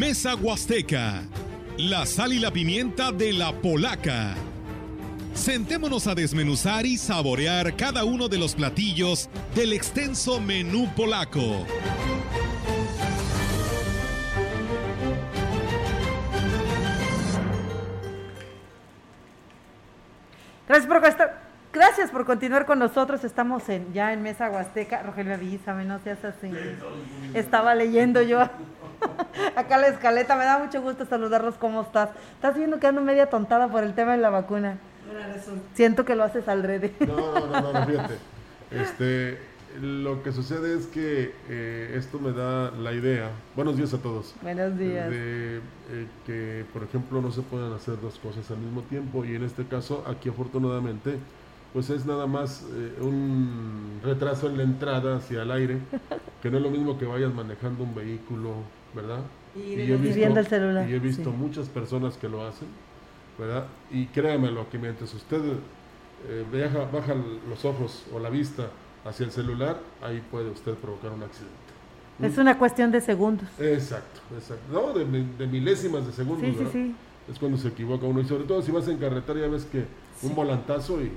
Mesa Huasteca, la sal y la pimienta de la polaca. Sentémonos a desmenuzar y saborear cada uno de los platillos del extenso menú polaco. Gracias por, gracias por continuar con nosotros. Estamos ya en Mesa Huasteca. Rogelio, avísame, no seas así. Estaba leyendo yo acá la escaleta. Me da mucho gusto saludarlos. ¿Cómo estás? Estás viendo que ando media tontada por el tema de la vacuna. Siento que lo haces al revés. No, no, no, no, fíjate. Este, lo que sucede es que eh, esto me da la idea, buenos días a todos. Buenos días. De eh, que, por ejemplo, no se pueden hacer dos cosas al mismo tiempo y en este caso, aquí afortunadamente, pues es nada más eh, un retraso en la entrada hacia el aire, que no es lo mismo que vayas manejando un vehículo, ¿verdad? Y, he visto, el celular. Y he visto muchas personas que lo hacen, ¿verdad? Y créamelo, que mientras usted baja, baja los ojos o la vista hacia el celular, ahí puede usted provocar un accidente. Es una cuestión de segundos. Exacto, exacto. No, de, milésimas de segundos. Sí, sí, sí. Es cuando se equivoca uno. Y sobre todo si vas en carretera ya ves que un volantazo y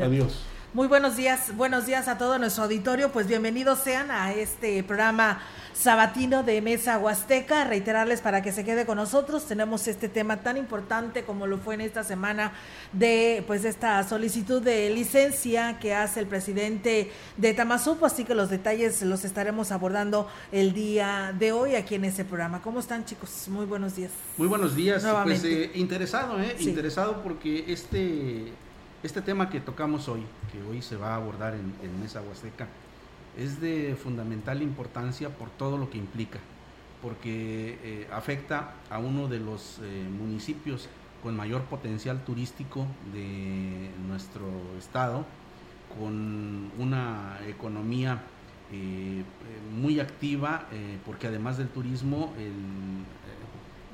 adiós. Muy buenos días, buenos días a todo nuestro auditorio. Pues bienvenidos sean a este programa sabatino de Mesa Huasteca. Reiterarles para que se quede con nosotros. Tenemos este tema tan importante como lo fue en esta semana de pues esta solicitud de licencia que hace el presidente de Tamazupo. Así que los detalles los estaremos abordando el día de hoy aquí en ese programa. ¿Cómo están chicos? Muy buenos días. Muy buenos días. Pues eh, interesado, ¿eh? Interesado porque este este tema que tocamos hoy, que hoy se va a abordar en, Mesa Huasteca, es de fundamental importancia por todo lo que implica, porque eh, afecta a uno de los eh, municipios con mayor potencial turístico de nuestro estado, con una economía eh, muy activa, porque además del turismo,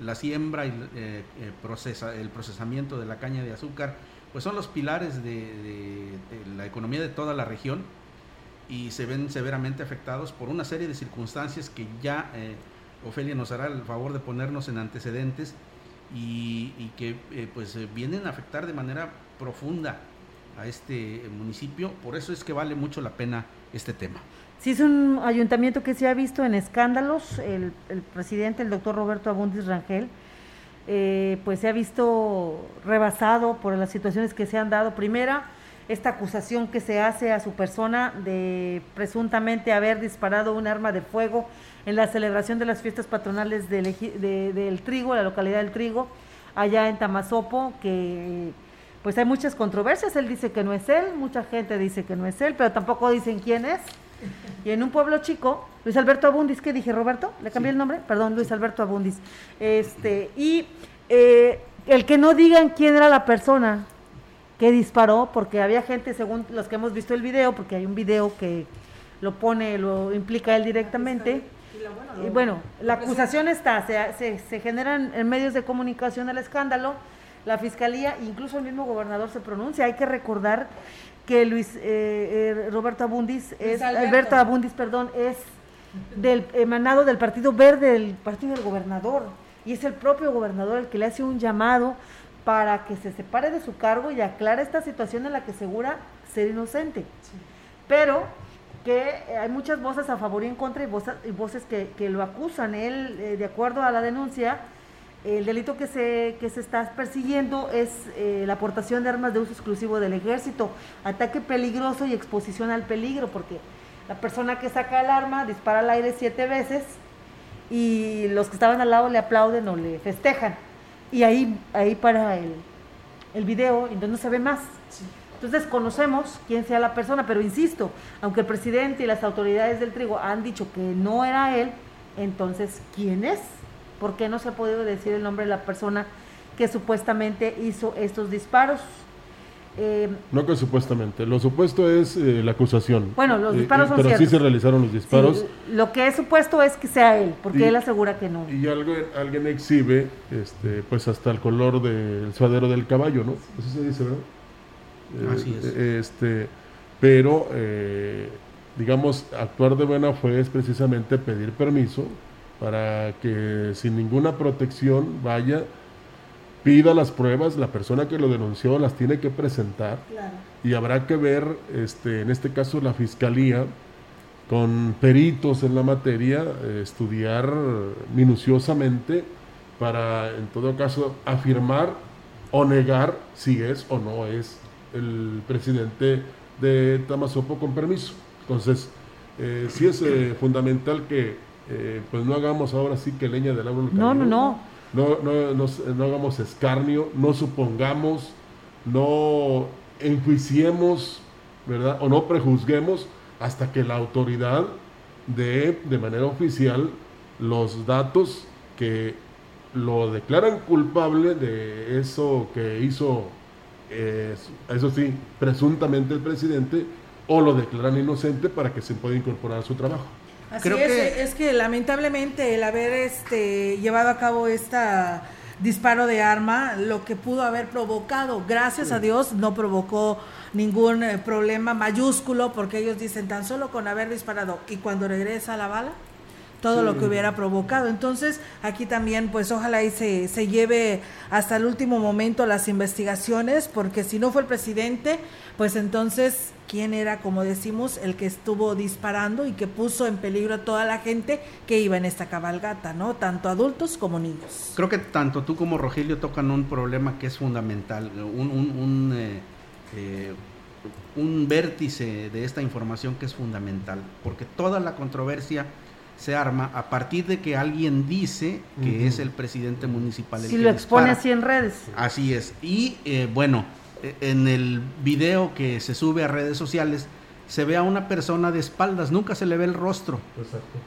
la siembra y el procesamiento de la caña de azúcar pues son los pilares de, la economía de toda la región y se ven severamente afectados por una serie de circunstancias que ya eh, Ofelia nos hará el favor de ponernos en antecedentes y, que eh, pues eh, vienen a afectar de manera profunda a este municipio. Por eso es que vale mucho la pena este tema. Sí, es un ayuntamiento que se ha visto en escándalos. El, el presidente, el doctor Roberto Abundis Rangel, eh, pues se ha visto rebasado por las situaciones que se han dado. Primera, esta acusación que se hace a su persona de presuntamente haber disparado un arma de fuego en la celebración de las fiestas patronales del, del Trigo, la localidad del Trigo, allá en Tamazopo, que pues hay muchas controversias. Él dice que no es él, mucha gente dice que no es él, pero tampoco dicen quién es. Y en un pueblo chico, Luis Alberto Abundis, ¿qué dije, Roberto? ¿Le cambié el nombre? Perdón, Luis Alberto Abundis. Este, y eh, el que no digan quién era la persona que disparó, porque había gente, según los que hemos visto el video, porque hay un video que lo pone, lo implica él directamente. Y bueno, la acusación está, se, se, generan en medios de comunicación el escándalo, la fiscalía, incluso el mismo gobernador se pronuncia. Hay que recordar que Luis eh, eh, Roberto Abundis es Alberto. Abundis, perdón, es del emanado del Partido Verde, del partido del gobernador, y es el propio gobernador el que le hace un llamado para que se separe de su cargo y aclare esta situación en la que asegura ser inocente. Pero que hay muchas voces a favor y en contra y voces, y voces que, que, lo acusan. Él, eh, de acuerdo a la denuncia, el delito que se, que se está persiguiendo es eh, la aportación de armas de uso exclusivo del ejército, ataque peligroso y exposición al peligro, porque la persona que saca el arma dispara al aire siete veces y los que estaban al lado le aplauden o le festejan. Y ahí, ahí para el, el video, entonces no se ve más. Entonces conocemos quién sea la persona, pero insisto, aunque el presidente y las autoridades del trigo han dicho que no era él, entonces, ¿quién es? ¿Por qué no se ha podido decir el nombre de la persona que supuestamente hizo estos disparos? Eh, no que supuestamente, lo supuesto es eh, la acusación. Bueno, los eh, disparos son Pero sí se realizaron los disparos. lo que es supuesto es que sea él, porque él asegura que no. Y alguien, alguien exhibe, este, pues hasta el color del suadero del caballo, ¿no? Así se dice, ¿verdad? Así es. Este, pero, digamos, actuar de buena fe es precisamente pedir permiso para que sin ninguna protección vaya, pida las pruebas, la persona que lo denunció las tiene que presentar y habrá que ver, este, en este caso la fiscalía, con peritos en la materia, estudiar minuciosamente para en todo caso afirmar o negar si es o no es el presidente de Tamazopo con permiso. Entonces, eh, sí es eh, fundamental que eh, pues no hagamos ahora sí que leña del árbol. No, no, no. No, no, no, hagamos escarnio, no supongamos, no enjuiciemos, ¿verdad? O no prejuzguemos hasta que la autoridad dé de manera oficial los datos que lo declaran culpable de eso que hizo, eso sí, presuntamente el presidente, o lo declaran inocente para que se pueda incorporar a su trabajo. Así es, que... es que lamentablemente el haber este llevado a cabo esta disparo de arma, lo que pudo haber provocado, gracias a Dios, no provocó ningún eh, problema mayúsculo, porque ellos dicen tan solo con haber disparado y cuando regresa la bala, todo lo que hubiera provocado. Entonces, aquí también, pues ojalá y se, se lleve hasta el último momento las investigaciones, porque si no fue el presidente, pues entonces, ¿quién era, como decimos, el que estuvo disparando y que puso en peligro a toda la gente que iba en esta cabalgata, ¿no? Tanto adultos como niños. Creo que tanto tú como Rogelio tocan un problema que es fundamental, un, un, eh, eh, un vértice de esta información que es fundamental, porque toda la controversia se arma a partir de que alguien dice que es el presidente municipal. El si lo expone así en redes. Así es. Y eh, bueno, e, en el video que se sube a redes sociales se ve a una persona de espaldas, nunca se le ve el rostro.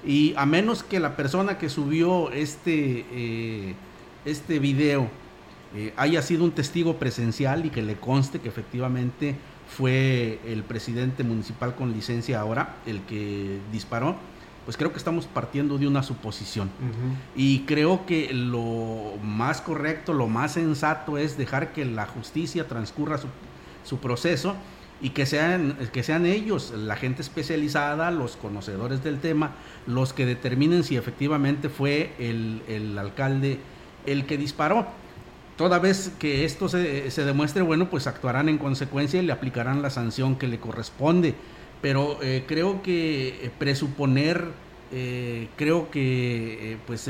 Y a menos que la persona que subió este, eh, este video eh, haya sido un testigo presencial y que le conste que efectivamente fue el presidente municipal con licencia ahora el que disparó pues creo que estamos partiendo de una suposición. Y creo que lo más correcto, lo más sensato es dejar que la justicia transcurra su, proceso y que sean, que sean ellos, la gente especializada, los conocedores del tema, los que determinen si efectivamente fue el, alcalde el que disparó. Toda vez que esto se, se, demuestre, bueno, pues actuarán en consecuencia y le aplicarán la sanción que le corresponde pero eh, creo que eh, presuponer, eh, creo que pues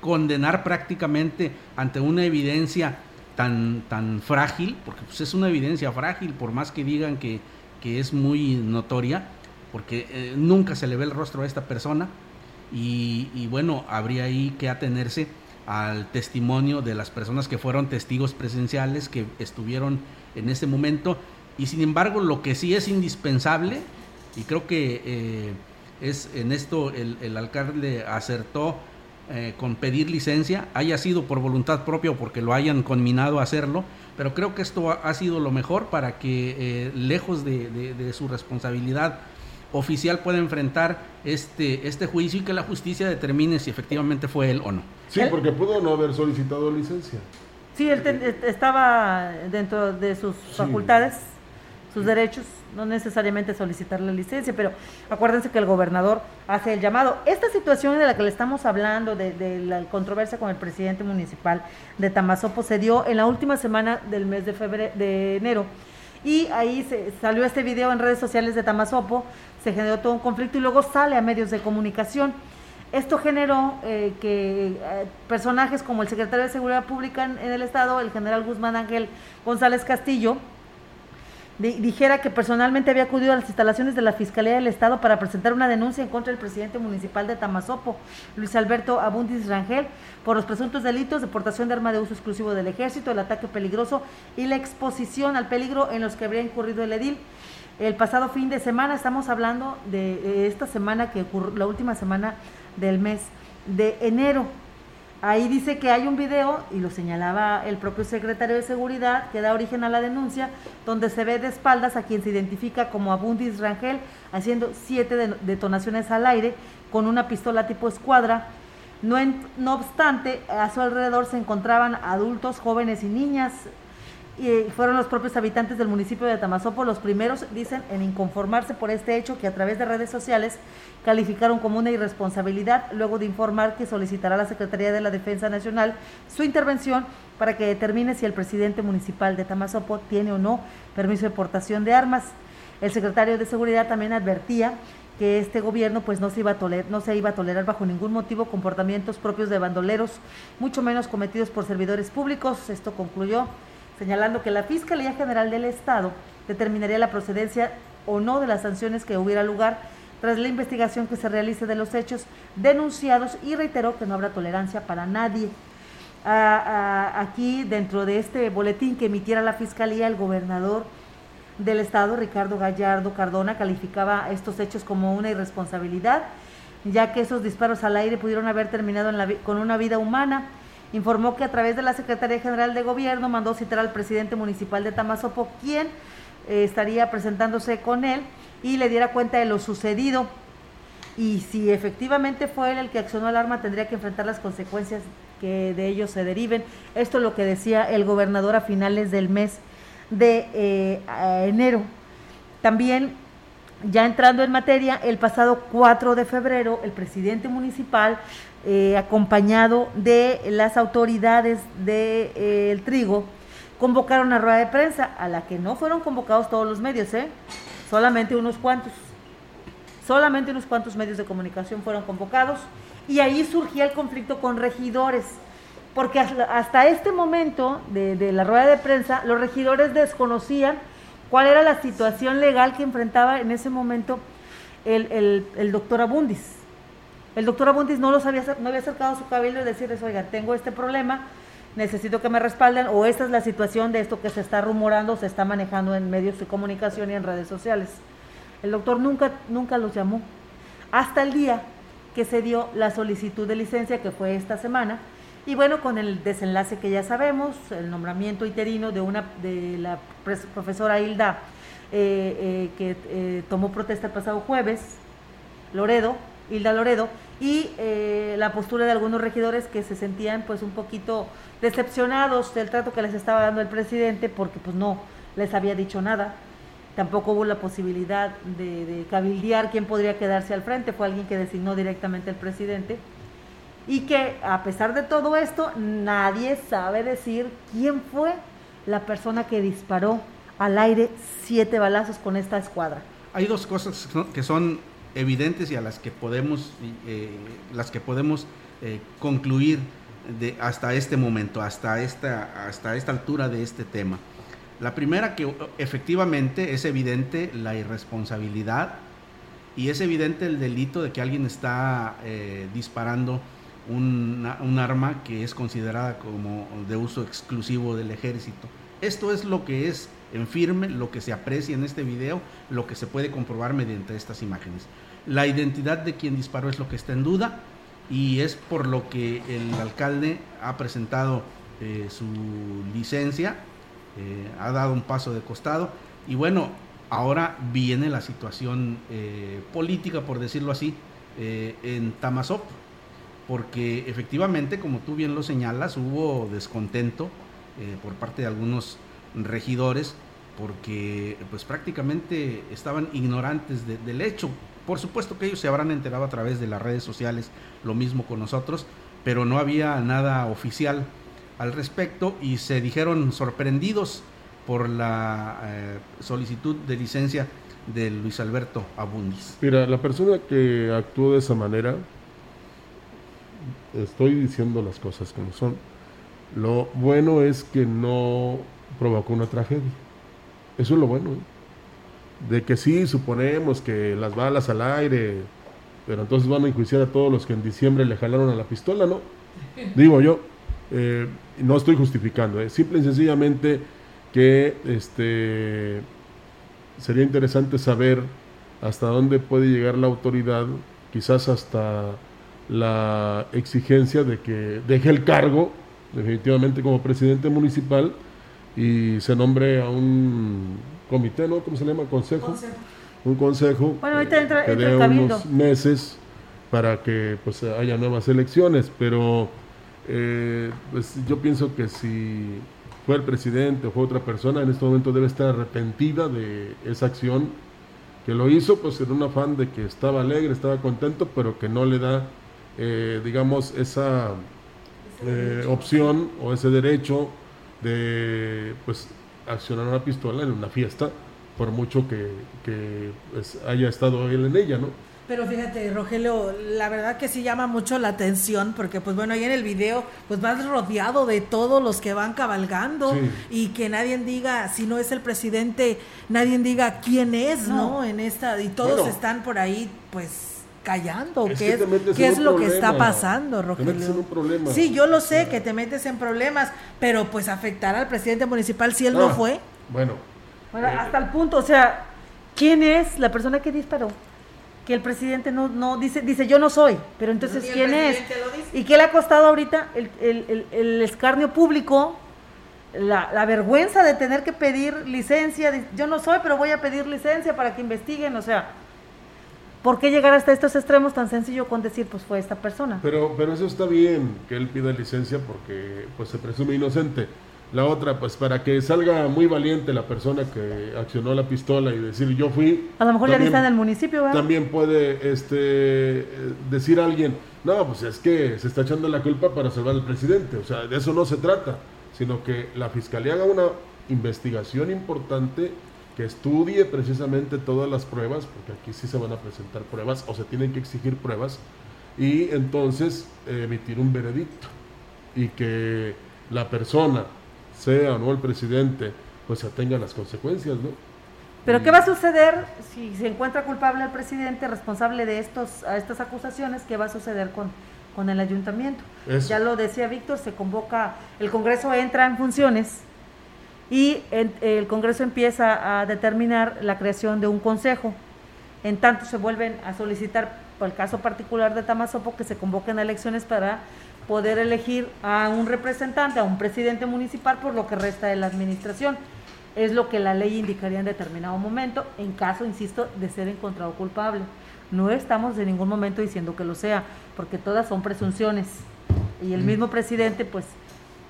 condenar prácticamente ante una evidencia tan, tan frágil, porque pues, es una evidencia frágil, por más que digan que, que es muy notoria, porque nunca se le ve el rostro a esta persona, y, y bueno, habría ahí que atenerse al testimonio de las personas que fueron testigos presenciales, que estuvieron en ese momento, y sin embargo lo que sí es indispensable y creo que eh, es en esto el, alcalde acertó eh, con pedir licencia, haya sido por voluntad propia o porque lo hayan conminado a hacerlo, pero creo que esto ha, sido lo mejor para que eh, lejos de, su responsabilidad oficial pueda enfrentar este, este juicio y que la justicia determine si efectivamente fue él o no. Sí, porque pudo no haber solicitado licencia. Sí, él estaba dentro de sus facultades, sus derechos no necesariamente solicitar la licencia, pero acuérdense que el gobernador hace el llamado. Esta situación de la que le estamos hablando, de, la controversia con el presidente municipal de Tamazopo, se dio en la última semana del mes de, febrero, de enero. Y ahí se, salió este video en redes sociales de Tamazopo, se generó todo un conflicto y luego sale a medios de comunicación. Esto generó eh, que eh, personajes como el secretario de Seguridad Pública en el Estado, el general Guzmán Ángel González Castillo, dijera que personalmente había acudido a las instalaciones de la Fiscalía del Estado para presentar una denuncia en contra del presidente municipal de Tamazopo, Luis Alberto Abundis Rangel, por los presuntos delitos de portación de arma de uso exclusivo del ejército, el ataque peligroso y la exposición al peligro en los que habría incurrido el edil. El pasado fin de semana, estamos hablando de esta semana que ocurrió, la última semana del mes de enero, Ahí dice que hay un video, y lo señalaba el propio secretario de Seguridad, que da origen a la denuncia, donde se ve de espaldas a quien se identifica como Abundis Rangel, haciendo siete detonaciones al aire con una pistola tipo escuadra. No, no obstante, a su alrededor se encontraban adultos, jóvenes y niñas. Y fueron los propios habitantes del municipio de Tamazopo los primeros, dicen, en inconformarse por este hecho que a través de redes sociales calificaron como una irresponsabilidad luego de informar que solicitará a la Secretaría de la Defensa Nacional su intervención para que determine si el presidente municipal de Tamazopo tiene o no permiso de portación de armas. El secretario de Seguridad también advertía que este gobierno pues no se iba a tolerar, no se iba a tolerar bajo ningún motivo comportamientos propios de bandoleros, mucho menos cometidos por servidores públicos. Esto concluyó señalando que la Fiscalía General del Estado determinaría la procedencia o no de las sanciones que hubiera lugar tras la investigación que se realice de los hechos denunciados y reiteró que no habrá tolerancia para nadie. aquí, dentro de este boletín que emitiera la Fiscalía, el gobernador del Estado, Ricardo Gallardo Cardona, calificaba estos hechos como una irresponsabilidad, ya que esos disparos al aire pudieron haber terminado con una vida humana informó que a través de la Secretaría General de Gobierno mandó citar al presidente municipal de Tamazopo, quien eh, estaría presentándose con él y le diera cuenta de lo sucedido. Y si efectivamente fue él el que accionó el arma, tendría que enfrentar las consecuencias que de ello se deriven. Esto es lo que decía el gobernador a finales del mes de eh, enero. También, ya entrando en materia, el pasado 4 de febrero, el presidente municipal eh, acompañado de las autoridades del de, eh, trigo, convocaron una rueda de prensa a la que no fueron convocados todos los medios, ¿eh? solamente unos cuantos. Solamente unos cuantos medios de comunicación fueron convocados y ahí surgía el conflicto con regidores, porque hasta este momento de, la rueda de prensa los regidores desconocían cuál era la situación legal que enfrentaba en ese momento el doctor Abundis. El doctor Abundis no, los había, no había acercado a su cabildo y decirles, oiga, tengo este problema, necesito que me respalden, o esta es la situación de esto que se está rumorando, se está manejando en medios de comunicación y en redes sociales. El doctor nunca, nunca los llamó, hasta el día que se dio la solicitud de licencia, que fue esta semana, y bueno, con el desenlace que ya sabemos, el nombramiento interino de, una, de la profesora Hilda, eh, eh, que eh, tomó protesta el pasado jueves, Loredo, Hilda Loredo, y eh, la postura de algunos regidores que se sentían pues un poquito decepcionados del trato que les estaba dando el presidente porque pues no les había dicho nada. Tampoco hubo la posibilidad de, de cabildear quién podría quedarse al frente, fue alguien que designó directamente el presidente. Y que a pesar de todo esto, nadie sabe decir quién fue la persona que disparó al aire siete balazos con esta escuadra. Hay dos cosas que son evidentes y a las que podemos, eh, las que podemos eh, concluir de, hasta este momento, hasta esta, hasta esta altura de este tema. La primera que efectivamente es evidente la irresponsabilidad y es evidente el delito de que alguien está eh, disparando un arma que es considerada como de uso exclusivo del ejército. Esto es lo que es en firme, lo que se aprecia en este video, lo que se puede comprobar mediante estas imágenes. La identidad de quien disparó es lo que está en duda y es por lo que el alcalde ha presentado eh, su licencia, eh, ha dado un paso de costado y bueno, ahora viene la situación eh, política, por decirlo así, en Tamazop, porque efectivamente, como tú bien lo señalas, hubo descontento por parte de algunos regidores porque pues prácticamente estaban ignorantes del hecho. Por supuesto que ellos se habrán enterado a través de las redes sociales, lo mismo con nosotros, pero no había nada oficial al respecto y se dijeron sorprendidos por la eh, solicitud de licencia de Luis Alberto Abundis. Mira, la persona que actuó de esa manera, estoy diciendo las cosas como son, lo bueno es que no provocó una tragedia. Eso es lo bueno. ¿eh? De que sí, suponemos que las balas al aire, pero entonces van a enjuiciar a todos los que en diciembre le jalaron a la pistola, ¿no? Digo yo, eh, no estoy justificando, ¿eh? simple y sencillamente que este, sería interesante saber hasta dónde puede llegar la autoridad, quizás hasta la exigencia de que deje el cargo definitivamente como presidente municipal y se nombre a un comité, ¿no? ¿Cómo se llama? Consejo. Un consejo. Bueno, ahorita entra, que dé unos meses para que pues haya nuevas elecciones, pero eh, pues yo pienso que si fue el presidente o fue otra persona, en este momento debe estar arrepentida de esa acción que lo hizo pues en un afán de que estaba alegre, estaba contento, pero que no le da, eh, digamos, esa eh, opción o ese derecho de pues accionar una pistola en una fiesta, por mucho que, que pues, haya estado él en ella, ¿no? Pero fíjate, Rogelio, la verdad que sí llama mucho la atención porque pues bueno, ahí en el video pues vas rodeado de todos los que van cabalgando y que nadie diga, si no es el presidente, nadie diga quién es, ¿no? En esta y todos están por ahí pues callando, qué es, qué es lo que está pasando, Rogelio. Sí, yo lo sé que te metes en problemas, pero pues afectará al presidente municipal si él no, fue. Bueno. Bueno, hasta el punto, o sea, ¿quién es la persona que disparó? que el presidente no, no dice, dice yo no soy, pero entonces ¿quién es? ¿Y qué le ha costado ahorita el, el, el, escarnio público, la, la, vergüenza de tener que pedir licencia? Yo no soy, pero voy a pedir licencia para que investiguen, o sea, ¿por qué llegar hasta estos extremos tan sencillo con decir, pues fue esta persona? Pero, pero eso está bien, que él pida licencia porque pues se presume inocente la otra, pues para que salga muy valiente la persona que accionó la pistola y decir yo fui. A lo mejor ya está en el municipio, ¿verdad? También puede este, decir alguien, no, pues es que se está echando la culpa para salvar al presidente. O sea, de eso no se trata, sino que la fiscalía haga una investigación importante que estudie precisamente todas las pruebas, porque aquí sí se van a presentar pruebas o se tienen que exigir pruebas, y entonces emitir un veredicto. Y que la persona sea o no el presidente, pues se atenga las consecuencias, ¿no? Pero ¿qué va a suceder si se encuentra culpable el presidente responsable de estos, a estas acusaciones? ¿Qué va a suceder con, con el ayuntamiento? Ya lo decía Víctor, se convoca, el Congreso entra en funciones y el Congreso empieza a determinar la creación de un consejo. En tanto se vuelven a solicitar, por el caso particular de Tamazopo, que se convoquen elecciones para poder elegir a un representante, a un presidente municipal por lo que resta de la administración. Es lo que la ley indicaría en determinado momento, en caso, insisto, de ser encontrado culpable. No estamos en ningún momento diciendo que lo sea, porque todas son presunciones. Y el mismo presidente, pues,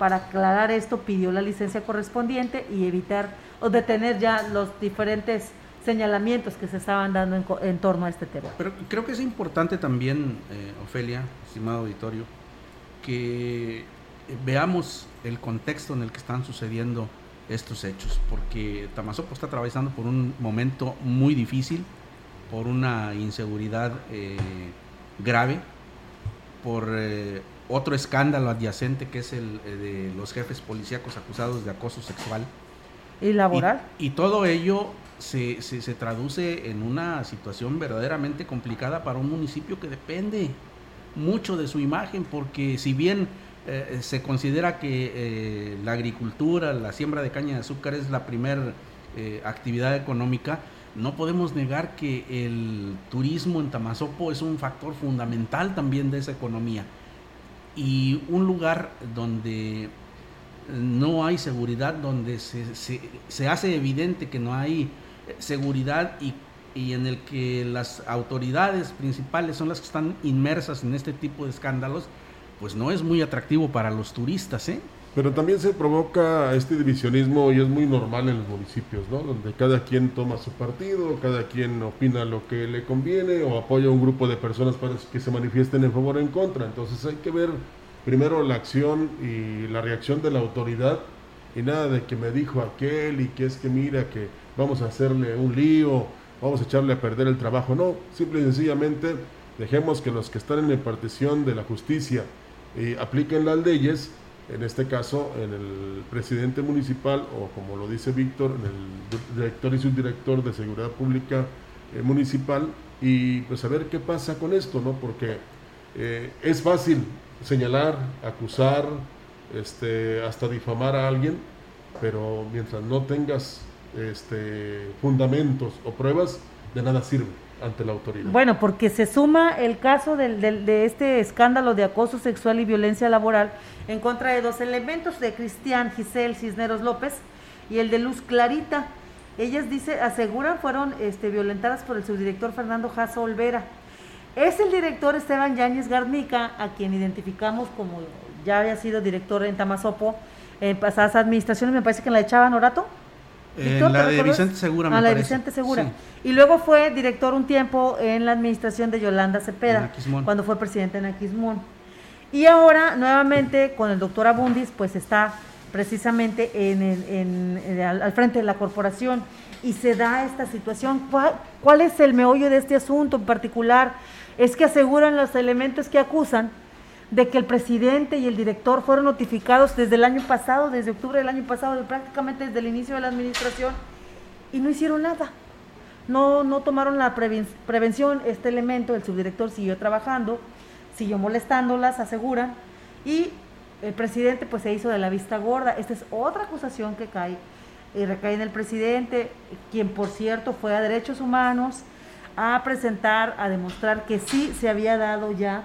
para aclarar esto, pidió la licencia correspondiente y evitar o detener ya los diferentes señalamientos que se estaban dando en, torno a este tema. Pero creo que es importante también, eh, Ofelia, estimado auditorio, que veamos el contexto en el que están sucediendo estos hechos, porque Tamazopo está atravesando por un momento muy difícil, por una inseguridad eh, grave, por eh, otro escándalo adyacente que es el eh, de los jefes policíacos acusados de acoso sexual. ¿Y laboral? Y, todo ello se, se, se traduce en una situación verdaderamente complicada para un municipio que depende mucho de su imagen, porque si bien eh, se considera que eh, la agricultura, la siembra de caña de azúcar es la primera eh, actividad económica, no podemos negar que el turismo en Tamazopo es un factor fundamental también de esa economía. Y un lugar donde no hay seguridad, donde se, se, hace evidente que no hay seguridad y y en el que las autoridades principales son las que están inmersas en este tipo de escándalos, pues no es muy atractivo para los turistas, ¿eh? Pero también se provoca este divisionismo y es muy normal en los municipios, ¿no? Donde cada quien toma su partido, cada quien opina lo que le conviene o apoya a un grupo de personas para que se manifiesten en favor o en contra. Entonces hay que ver primero la acción y la reacción de la autoridad y nada de que me dijo aquel y que es que mira que vamos a hacerle un lío vamos a echarle a perder el trabajo. No, simple y sencillamente dejemos que los que están en la impartición de la justicia eh, apliquen las leyes, en este caso en el presidente municipal o como lo dice Víctor, en el director y subdirector de seguridad pública eh, municipal y pues a ver qué pasa con esto, ¿no? Porque eh, es fácil señalar, acusar, este, hasta difamar a alguien, pero mientras no tengas este, fundamentos o pruebas, de nada sirve ante la autoridad. Bueno, porque se suma el caso del, de este escándalo de acoso sexual y violencia laboral en contra de dos elementos, de Cristian Giselle Cisneros López y el de Luz Clarita. Ellas, dice, aseguran fueron este, violentadas por el subdirector Fernando Jasso Olvera. Es el director Esteban Yáñez Garnica, a quien identificamos como ya había sido director en Tamazopo, en pasadas administraciones, me parece que la de Chava Norato. En la de Vicente Segura, me ah, la de Vicente Segura. Y luego fue director un tiempo en la administración de Yolanda Cepeda, cuando fue presidente en Aquismón. Y ahora, nuevamente, con el doctor Abundis, pues está precisamente en, al, frente de la corporación y se da esta situación. ¿Cuál, es el meollo de este asunto en particular? Es que aseguran los elementos que acusan de que el presidente y el director fueron notificados desde el año pasado, desde octubre del año pasado, prácticamente desde el inicio de la administración, y no hicieron nada. No, no tomaron la prevención, este elemento, el subdirector siguió trabajando, siguió molestándolas, aseguran, y el presidente pues se hizo de la vista gorda. Esta es otra acusación que cae y recae en el presidente, quien por cierto fue a derechos humanos a presentar, a demostrar que sí se había dado ya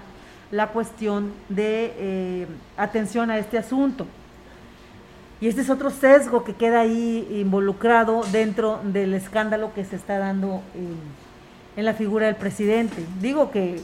la cuestión de eh, atención a este asunto. Y este es otro sesgo que queda ahí involucrado dentro del escándalo que se está dando en la figura del presidente. Digo que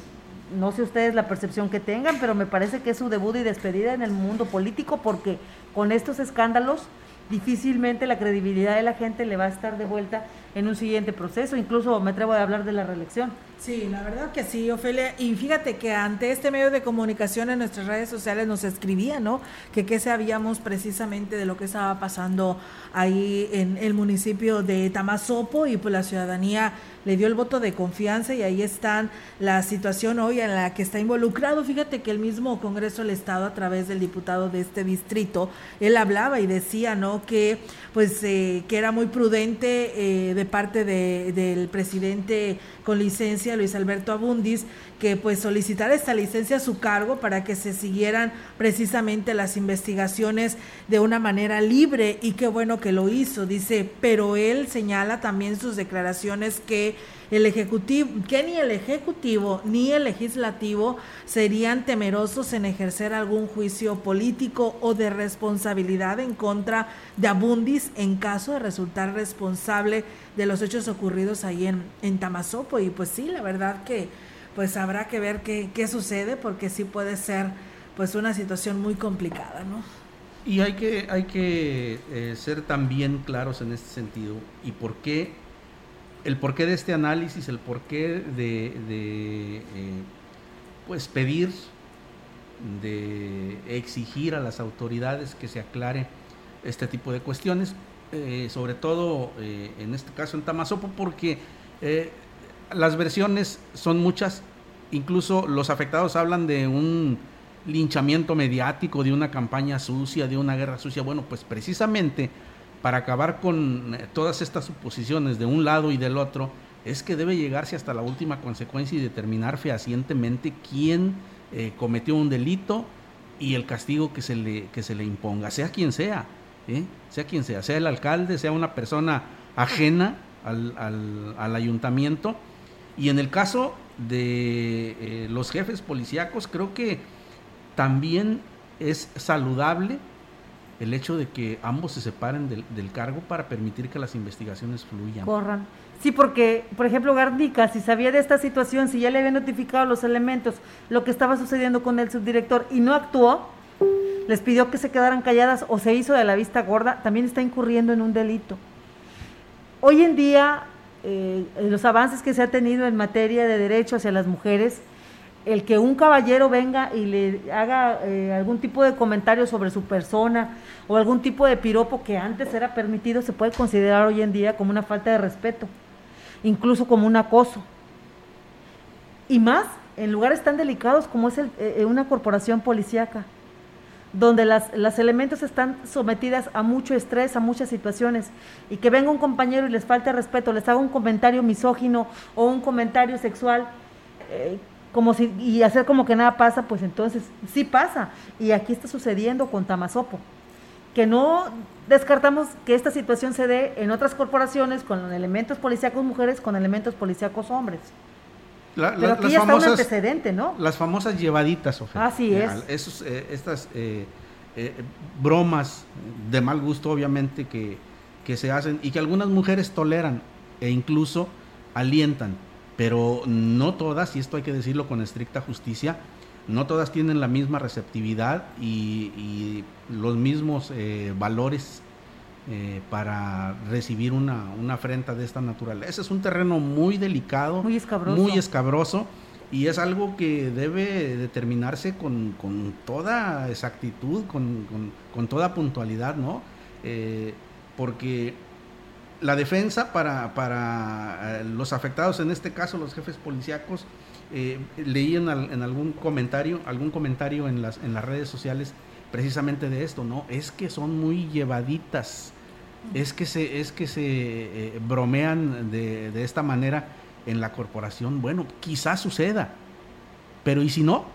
no sé ustedes la percepción que tengan, pero me parece que es su debut y despedida en el mundo político porque con estos escándalos difícilmente la credibilidad de la gente le va a estar de vuelta en un siguiente proceso, incluso me atrevo a hablar de la reelección. Sí, la verdad que sí, Ofelia. Y fíjate que ante este medio de comunicación en nuestras redes sociales nos escribía, ¿no? Que qué sabíamos precisamente de lo que estaba pasando ahí en el municipio de Tamazopo y pues la ciudadanía le dio el voto de confianza y ahí están la situación hoy en la que está involucrado. Fíjate que el mismo Congreso del Estado a través del diputado de este distrito, él hablaba y decía, ¿no? Que pues eh, que era muy prudente eh, de parte de, del presidente con licencia, Luis Alberto Abundis, que pues solicitar esta licencia a su cargo para que se siguieran precisamente las investigaciones de una manera libre y qué bueno que lo hizo, dice, pero él señala también sus declaraciones que el ejecutivo, que ni el ejecutivo ni el legislativo serían temerosos en ejercer algún juicio político o de responsabilidad en contra de Abundis en caso de resultar responsable de los hechos ocurridos ahí en, en Tamazopo. Y pues sí, la verdad que pues habrá que ver qué, qué sucede porque sí puede ser pues una situación muy complicada, ¿no? Y hay que, hay que eh, ser también claros en este sentido. ¿Y por qué? El porqué de este análisis, el porqué de, de eh, pues pedir, de exigir a las autoridades que se aclare este tipo de cuestiones, eh, sobre todo en este caso en Tamazopo, porque las versiones son muchas, incluso los afectados hablan de un linchamiento mediático, de una campaña sucia, de una guerra sucia. Bueno, pues precisamente para acabar con eh, todas estas suposiciones de un lado y del otro, es que debe llegarse hasta la última consecuencia y determinar fehacientemente quién eh, cometió un delito y el castigo que se le, que se le imponga, sea quien sea, ¿eh? sea quien sea, sea el alcalde, sea una persona ajena al, al ayuntamiento y en el caso de eh, los jefes policíacos, creo que también es saludable el hecho de que ambos se separen del, cargo para permitir que las investigaciones fluyan. Corran. Sí, porque, por ejemplo, Garnica, si sabía de esta situación, si ya le había notificado los elementos, lo que estaba sucediendo con el subdirector y no actuó, les pidió que se quedaran calladas o se hizo de la vista gorda, también está incurriendo en un delito. Hoy en día eh, los avances que se ha tenido en materia de derechos hacia las mujeres, el que un caballero venga y le haga eh, algún tipo de comentario sobre su persona o algún tipo de piropo que antes era permitido, se puede considerar hoy en día como una falta de respeto, incluso como un acoso. Y más en lugares tan delicados como es eh, una corporación policíaca donde las, las, elementos están sometidas a mucho estrés, a muchas situaciones, y que venga un compañero y les falte respeto, les haga un comentario misógino o un comentario sexual, eh, como si, y hacer como que nada pasa, pues entonces sí pasa. Y aquí está sucediendo con Tamazopo, que no descartamos que esta situación se dé en otras corporaciones con elementos policíacos mujeres, con elementos policíacos hombres. Pero aquí ya está un antecedente, ¿no? Las famosas llevaditas, Ofelia. Así es. Esos, eh, estas eh, eh, bromas de mal gusto, obviamente, que, que se hacen y que algunas mujeres toleran e incluso alientan, pero no todas, y esto hay que decirlo con estricta justicia, no todas tienen la misma receptividad y, los mismos eh, valores eh, para recibir una, una, afrenta de esta naturaleza. Es un terreno muy delicado, muy escabroso, muy escabroso y es algo que debe determinarse con, toda exactitud, con, toda puntualidad, ¿no? Eh, porque la defensa para, para, eh, los afectados, en este caso los jefes policíacos, leí en, en, algún comentario, algún comentario en las, en las redes sociales precisamente de esto, ¿no? Es que son muy llevaditas es que se, es que se eh, bromean de, de, esta manera en la corporación. Bueno, quizás suceda, pero ¿y si no?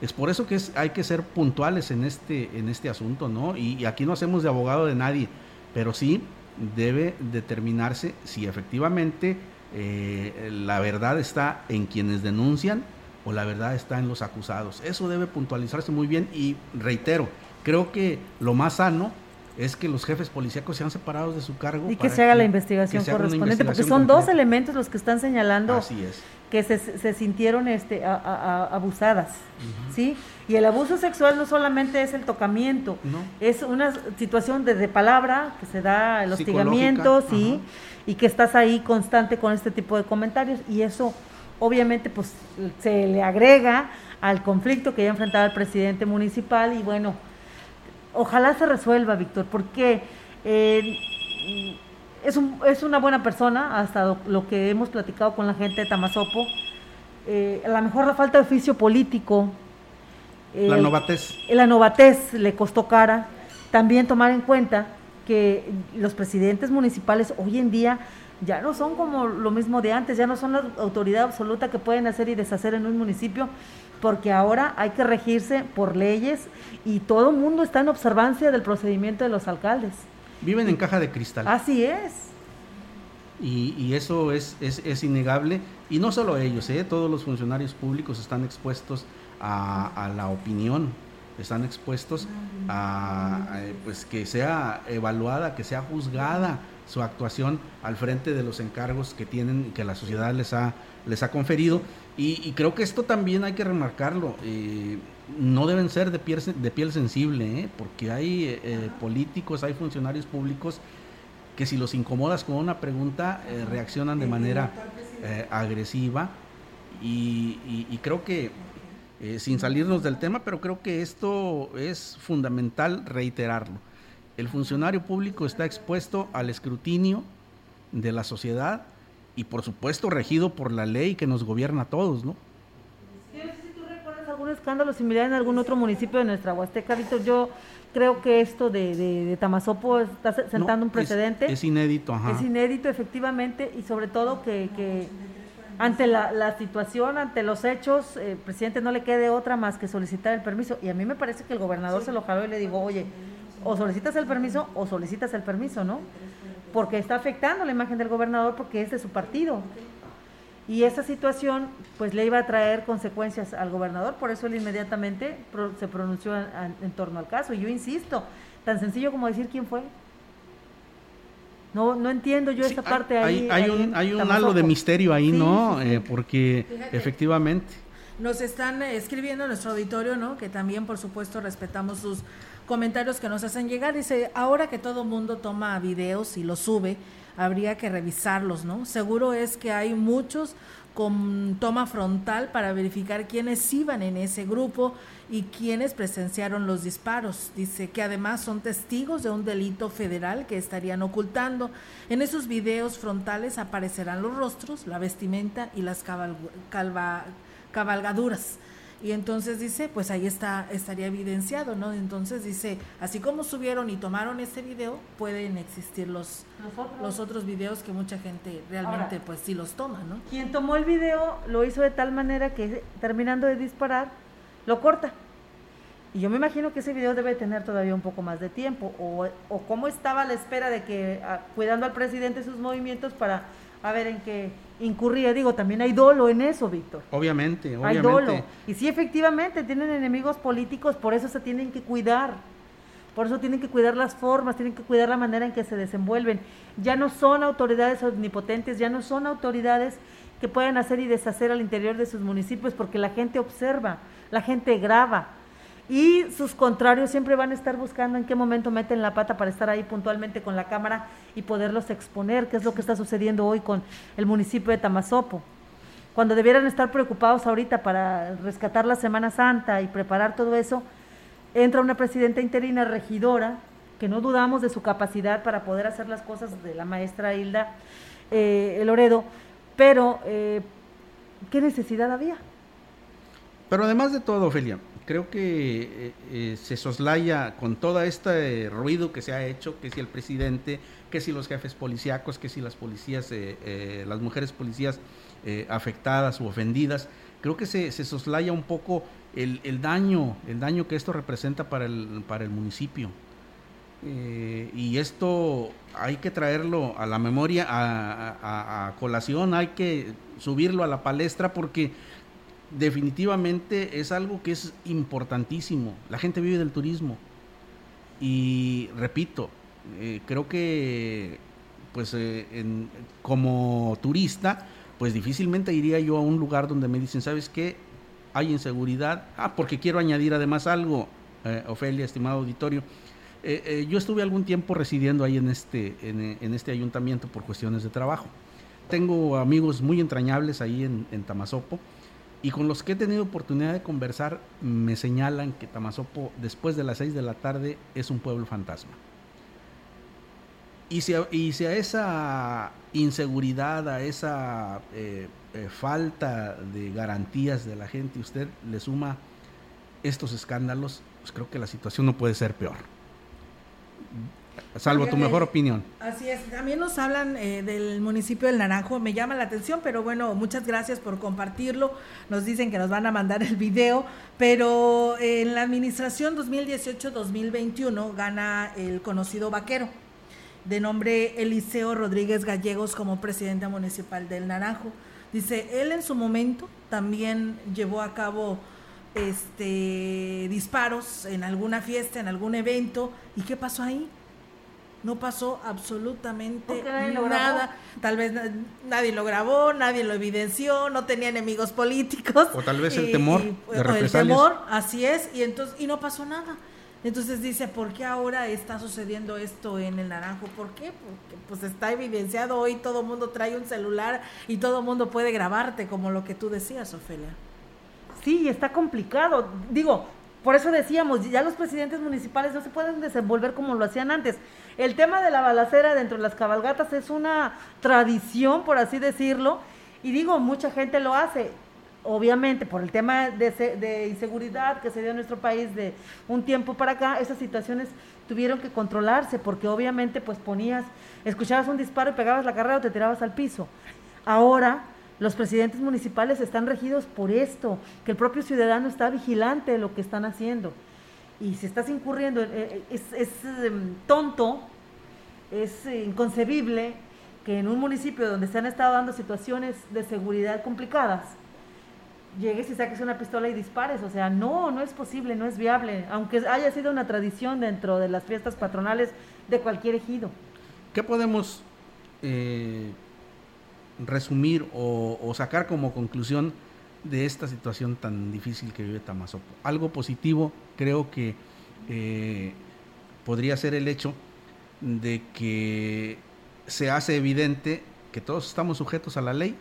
Es por eso que es, hay que ser puntuales en este, en este asunto, ¿no? Y, aquí no hacemos de abogado de nadie, pero sí debe determinarse si efectivamente eh, la verdad está en quienes denuncian o la verdad está en los acusados. Eso debe puntualizarse muy bien y reitero, creo que lo más sano es que los jefes policíacos sean separados de su cargo. Y que se haga la investigación correspondiente, porque son dos elementos los que están señalando que se, sintieron este, abusadas. ¿sí? Y el abuso sexual no solamente es el tocamiento, es una situación de, palabra que se da, el hostigamiento, ¿sí? y que estás ahí constante con este tipo de comentarios. Y eso, obviamente, pues se le agrega al conflicto que ya enfrentaba el presidente municipal y bueno, ojalá se resuelva, Víctor, porque eh, es, un, es, una buena persona, hasta lo, que hemos platicado con la gente de Tamazopo. Eh, a lo mejor la falta de oficio político. la novatez. La novatez le costó cara. También tomar en cuenta que los presidentes municipales hoy en día ya no son como lo mismo de antes, ya no son la autoridad absoluta que pueden hacer y deshacer en un municipio, porque ahora hay que regirse por leyes y todo el mundo está en observancia del procedimiento de los alcaldes. Viven en caja de cristal. Así es. Y, eso es, es, innegable. Y no solo ellos, ¿eh? todos los funcionarios públicos están expuestos a, la opinión, están expuestos a, pues que sea evaluada, que sea juzgada su actuación al frente de los encargos que tienen, que la sociedad les ha, les ha conferido. Y, creo que esto también hay que remarcarlo. Eh, no deben ser de piel, de piel sensible, ¿eh? porque hay eh, políticos, hay funcionarios públicos que si los incomodas con una pregunta reaccionan de manera agresiva. y, creo que, sin salirnos del tema, pero creo que esto es fundamental reiterarlo el funcionario público está expuesto al escrutinio de la sociedad y por supuesto regido por la ley que nos gobierna a todos, ¿no? si tú recuerdas algún escándalo similar en algún otro municipio de nuestra Huasteca, Víctor, yo creo que esto de, de, Tamazopo está sentando un precedente. Es, inédito, ajá. Es inédito, efectivamente, y sobre todo que, ante la, situación, ante los hechos, el presidente no le quede otra más que solicitar el permiso. Y a mí me parece que el gobernador se lo jaló y le digo, oye, o solicitas el permiso o solicitas el permiso, ¿no? Porque está afectando la imagen del gobernador porque es de su partido. Y esa situación pues le iba a traer consecuencias al gobernador, por eso él inmediatamente se pronunció en, torno al caso. Y yo insisto, tan sencillo como decir quién fue. No, no entiendo yo esa parte ahí. Hay, un, hay un halo de misterio ahí, ¿no? Eh, porque efectivamente. Nos están escribiendo nuestro auditorio, ¿no? Que también, por supuesto, respetamos sus comentarios que nos hacen llegar. Dice, ahora que todo mundo toma videos y los sube, habría que revisarlos, ¿no? Seguro es que hay muchos con toma frontal para verificar quiénes iban en ese grupo y quiénes presenciaron los disparos. Dice que además son testigos de un delito federal que estarían ocultando. En esos videos frontales aparecerán los rostros, la vestimenta y las cabalgaduras y entonces dice, pues ahí está, estaría evidenciado, ¿no? Entonces dice, así como subieron y tomaron este video, pueden existir los, los, otros. videos que mucha gente realmente pues sí los toma, ¿no? Quien tomó el video lo hizo de tal manera que terminando de disparar, lo corta. Y yo me imagino que ese video debe tener todavía un poco más de tiempo, o, o cómo estaba a la espera de que, cuidando al presidente sus movimientos para a ver en qué incurría. Digo, también hay dolo en eso, Víctor. Obviamente, obviamente. Hay dolo. Y sí, efectivamente, tienen enemigos políticos, por eso se tienen que cuidar. Por eso tienen que cuidar las formas, tienen que cuidar la manera en que se desenvuelven. Ya no son autoridades omnipotentes, ya no son autoridades que pueden hacer y deshacer al interior de sus municipios porque la gente observa, la gente graba y sus contrarios siempre van a estar buscando en qué momento meten la pata para estar ahí puntualmente con la cámara y poderlos exponer, que es lo que está sucediendo hoy con el municipio de Tamazopo. Cuando debieran estar preocupados ahorita para rescatar la Semana Santa y preparar todo eso, entra una presidenta interina regidora, que no dudamos de su capacidad para poder hacer las cosas de la maestra Hilda eh, Loredo, pero eh, ¿qué necesidad había? Pero además de todo, Ofelia, creo que eh, eh, se soslaya con todo este ruido que se ha hecho, que si el presidente, que si los jefes policíacos, que si las policías, las mujeres policías afectadas o ofendidas, creo que se, soslaya un poco el, daño, el daño que esto representa para el, para el municipio. y esto hay que traerlo a la memoria, a, colación, hay que subirlo a la palestra porque definitivamente es algo que es importantísimo. La gente vive del turismo. Y repito, eh, creo que pues eh, como turista, pues difícilmente iría yo a un lugar donde me dicen, ¿sabes qué? Hay inseguridad. Ah, porque quiero añadir además algo, eh, Ofelia, estimado auditorio. Yo estuve algún tiempo residiendo ahí en este, en, este ayuntamiento por cuestiones de trabajo. Tengo amigos muy entrañables ahí en, en Tamazopo y con los que he tenido oportunidad de conversar me señalan que Tamazopo después de las 6 de la tarde es un pueblo fantasma. Y si, a esa inseguridad, a esa eh, falta de garantías de la gente usted le suma estos escándalos, pues creo que la situación no puede ser peor salvo tu mejor opinión. Así es, también nos hablan eh, del municipio del Naranjo, me llama la atención, pero bueno, muchas gracias por compartirlo, nos dicen que nos van a mandar el video, pero en la administración 2018-2021 gana el conocido vaquero, de nombre Eliseo Rodríguez Gallegos como presidente municipal del Naranjo. Dice, él en su momento también llevó a cabo este disparos en alguna fiesta, en algún evento, ¿y qué pasó ahí? No pasó absolutamente nada. Tal vez nadie lo grabó, nadie lo evidenció, no tenía enemigos políticos. O tal vez el temor de El temor, así es, y entonces y no pasó nada. Entonces dice, ¿por qué ahora está sucediendo esto en el naranjo? ¿Por qué? Porque pues está evidenciado hoy, todo el mundo trae un celular y todo el mundo puede grabarte, como lo que tú decías, Ofelia. Sí, está complicado. Digo, por eso decíamos, ya los presidentes municipales no se pueden desenvolver como lo hacían antes. El tema de la balacera dentro de las cabalgatas es una tradición, por así decirlo, y digo, mucha gente lo hace. Obviamente, por el tema de, de inseguridad que se dio en nuestro país de un tiempo para acá, esas situaciones tuvieron que controlarse, porque obviamente pues ponías, escuchabas un disparo y pegabas la carrera o te tirabas al piso. Ahora los presidentes municipales están regidos por esto, que el propio ciudadano está vigilante de lo que están haciendo. Y si estás incurriendo, eh, es, es em, tonto, es inconcebible que en un municipio donde se han estado dando situaciones de seguridad complicadas, llegues y saques una pistola y dispares. O sea, no, no es posible, no es viable, aunque haya sido una tradición dentro de las fiestas patronales de cualquier ejido. ¿Qué podemos eh, resumir o, sacar como conclusión de esta situación tan difícil que vive Tamazopo? Algo positivo creo que eh, podría ser el hecho de que se hace evidente que todos estamos sujetos a la ley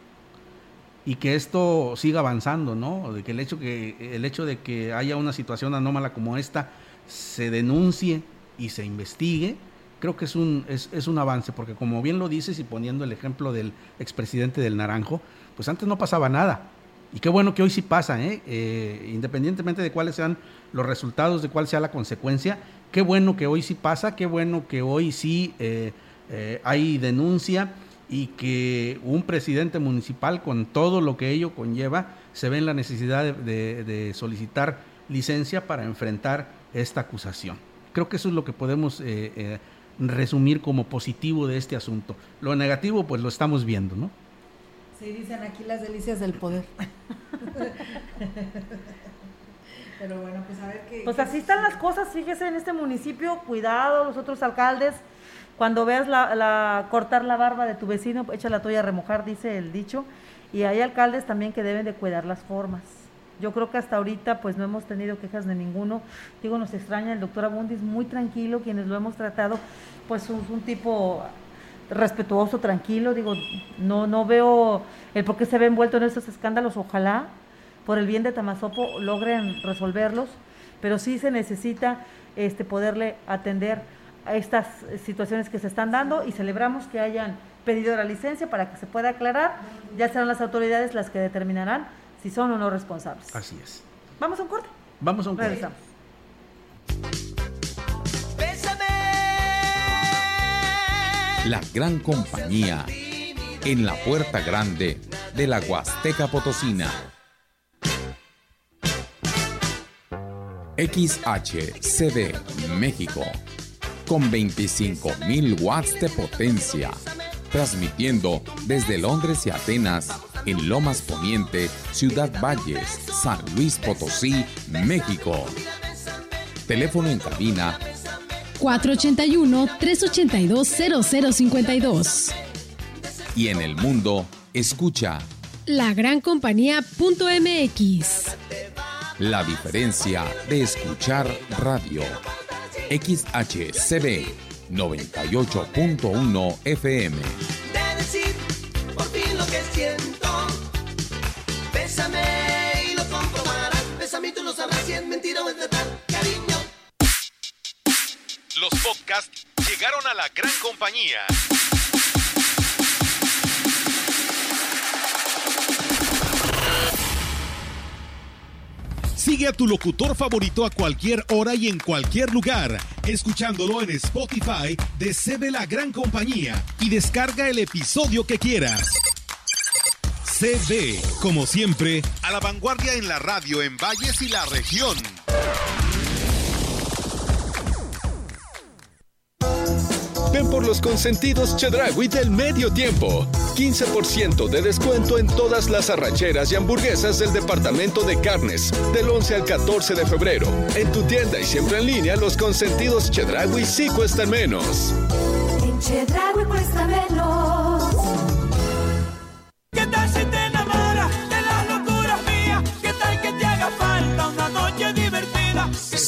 y que esto siga avanzando, ¿no? De que el hecho que el hecho de que haya una situación anómala como esta se denuncie y se investigue creo que es un, es, es, un avance, porque como bien lo dices y poniendo el ejemplo del expresidente del Naranjo, pues antes no pasaba nada. Y qué bueno que hoy sí pasa, ¿eh? Eh, independientemente de cuáles sean los resultados, de cuál sea la consecuencia, qué bueno que hoy sí pasa, qué bueno que hoy sí eh, hay denuncia y que un presidente municipal con todo lo que ello conlleva se ve en la necesidad de solicitar licencia para enfrentar esta acusación. Creo que eso es lo que podemos resumir como positivo de este asunto. Lo negativo, pues lo estamos viendo, ¿no? Sí, dicen aquí las delicias del poder. Pero bueno, pues a ver qué. Pues así están las cosas, fíjese en este municipio, cuidado, los otros alcaldes. Cuando veas la, cortar la barba de tu vecino, echa la toalla a remojar, dice el dicho. y hay alcaldes también que deben de cuidar las formas. Yo creo que hasta ahorita pues no hemos tenido quejas de ninguno. Digo, nos extraña el doctor Abundis, muy tranquilo, quienes lo hemos tratado, pues es un tipo respetuoso, tranquilo. Digo, no, no veo el por qué se ve envuelto en esos escándalos. Ojalá, por el bien de Tamazopo, logren resolverlos, pero sí se necesita este, poderle atender a estas situaciones que se están dando y celebramos que hayan pedido la licencia para que se pueda aclarar. Ya serán las autoridades las que determinarán si son o no responsables. Así es. Vamos a un corte. Vamos a un corte. Regresamos. La gran compañía en la puerta grande de la Huasteca Potosina. XHCD México con 25.000 watts de potencia, transmitiendo desde Londres y Atenas en Lomas Poniente, Ciudad Valles, San Luis Potosí, México. Teléfono en cabina 481-382-0052. Y en el mundo, escucha la gran compañía.mx. La diferencia de escuchar radio. XHCB 98.1 FM. por fin lo que siento. Bésame y lo comprobarás. Bésame y tú lo sabrás si es mentira o es verdad, cariño. Los podcasts llegaron a la gran compañía. Sigue a tu locutor favorito a cualquier hora y en cualquier lugar, escuchándolo en Spotify de CB La Gran Compañía y descarga el episodio que quieras. CB, como siempre, a la vanguardia en la radio en Valles y la región. Ven por los consentidos Chedragui del medio tiempo. 15% de descuento en todas las arracheras y hamburguesas del departamento de carnes del 11 al 14 de febrero. En tu tienda y siempre en línea, los consentidos Chedragui sí cuestan menos. En Chedragui cuesta menos.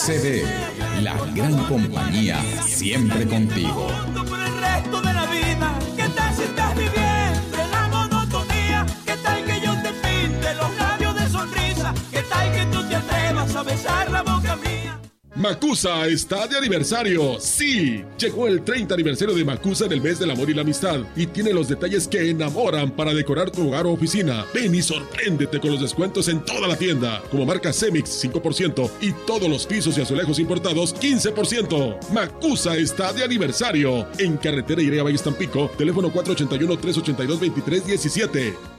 La gran compañía, siempre contigo. ¿Qué tal que yo te pinte los de sonrisa? ¿Qué tal que tú te atrevas a besar la? Macusa está de aniversario. Sí, llegó el 30 aniversario de Macusa en el mes del amor y la amistad y tiene los detalles que enamoran para decorar tu hogar o oficina. Ven y sorpréndete con los descuentos en toda la tienda, como marca Semix 5% y todos los pisos y azulejos importados 15%. Macusa está de aniversario en carretera Irea Valle Tampico, teléfono 481 382 2317.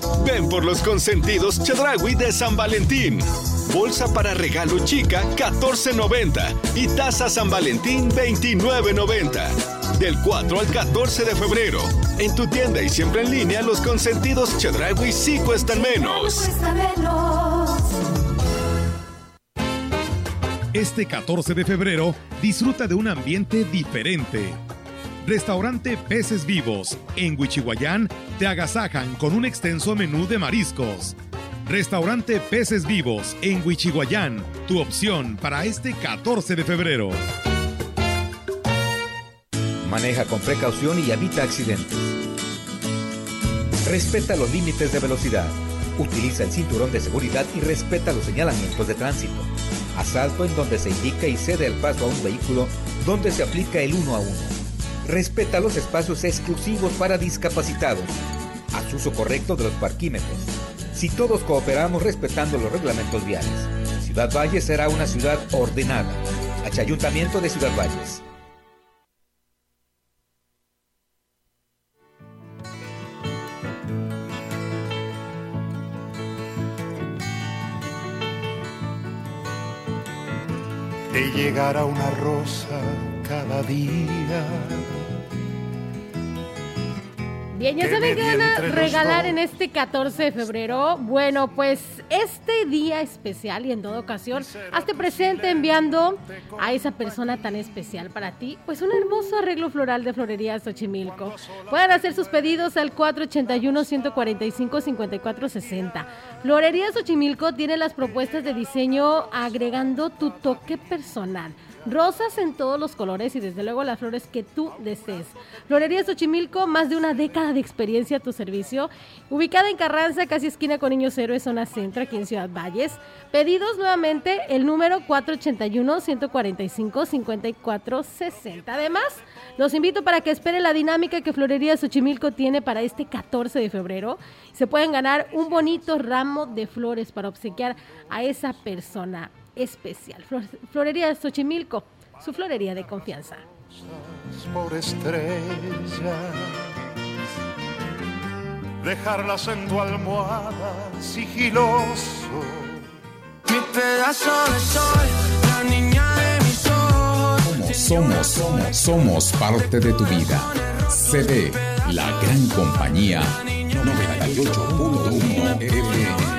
Ven por los consentidos Chedragui de San Valentín. Bolsa para regalo chica 14.90 y taza San Valentín 29.90. Del 4 al 14 de febrero. En tu tienda y siempre en línea, los consentidos Chedragui sí cuestan menos. Este 14 de febrero, disfruta de un ambiente diferente. Restaurante Peces Vivos, en Huichihuayán, te agasajan con un extenso menú de mariscos. Restaurante Peces Vivos, en Huichihuayán, tu opción para este 14 de febrero. Maneja con precaución y evita accidentes. Respeta los límites de velocidad. Utiliza el cinturón de seguridad y respeta los señalamientos de tránsito. Asalto en donde se indica y cede el paso a un vehículo donde se aplica el uno a uno. Respeta los espacios exclusivos para discapacitados. Haz uso correcto de los parquímetros. Si todos cooperamos respetando los reglamentos viales, Ciudad Valles será una ciudad ordenada. Ayuntamiento de Ciudad Valles. te llegará una rosa cada día Bien, ya saben qué van a regalar en este 14 de febrero. Bueno, pues este día especial y en toda ocasión, hazte presente enviando a esa persona tan especial para ti, pues un hermoso arreglo floral de Florería Xochimilco. Pueden hacer sus pedidos al 481-145-5460. Florería Xochimilco tiene las propuestas de diseño agregando tu toque personal. Rosas en todos los colores y desde luego las flores que tú desees. Florería Xochimilco, más de una década de experiencia a tu servicio. Ubicada en Carranza, casi esquina con Niños Héroes, zona centro, aquí en Ciudad Valles. Pedidos nuevamente el número 481-145-5460. Además, los invito para que esperen la dinámica que Florería Xochimilco tiene para este 14 de febrero. Se pueden ganar un bonito ramo de flores para obsequiar a esa persona especial. Florería Xochimilco, su florería de confianza. Por estrella, dejarlas en tu almohada sigiloso. Mi pedazo de sol, la niña de mis ojos. Somos, somos, somos parte de tu vida. CD, la gran compañía 98.1 FM.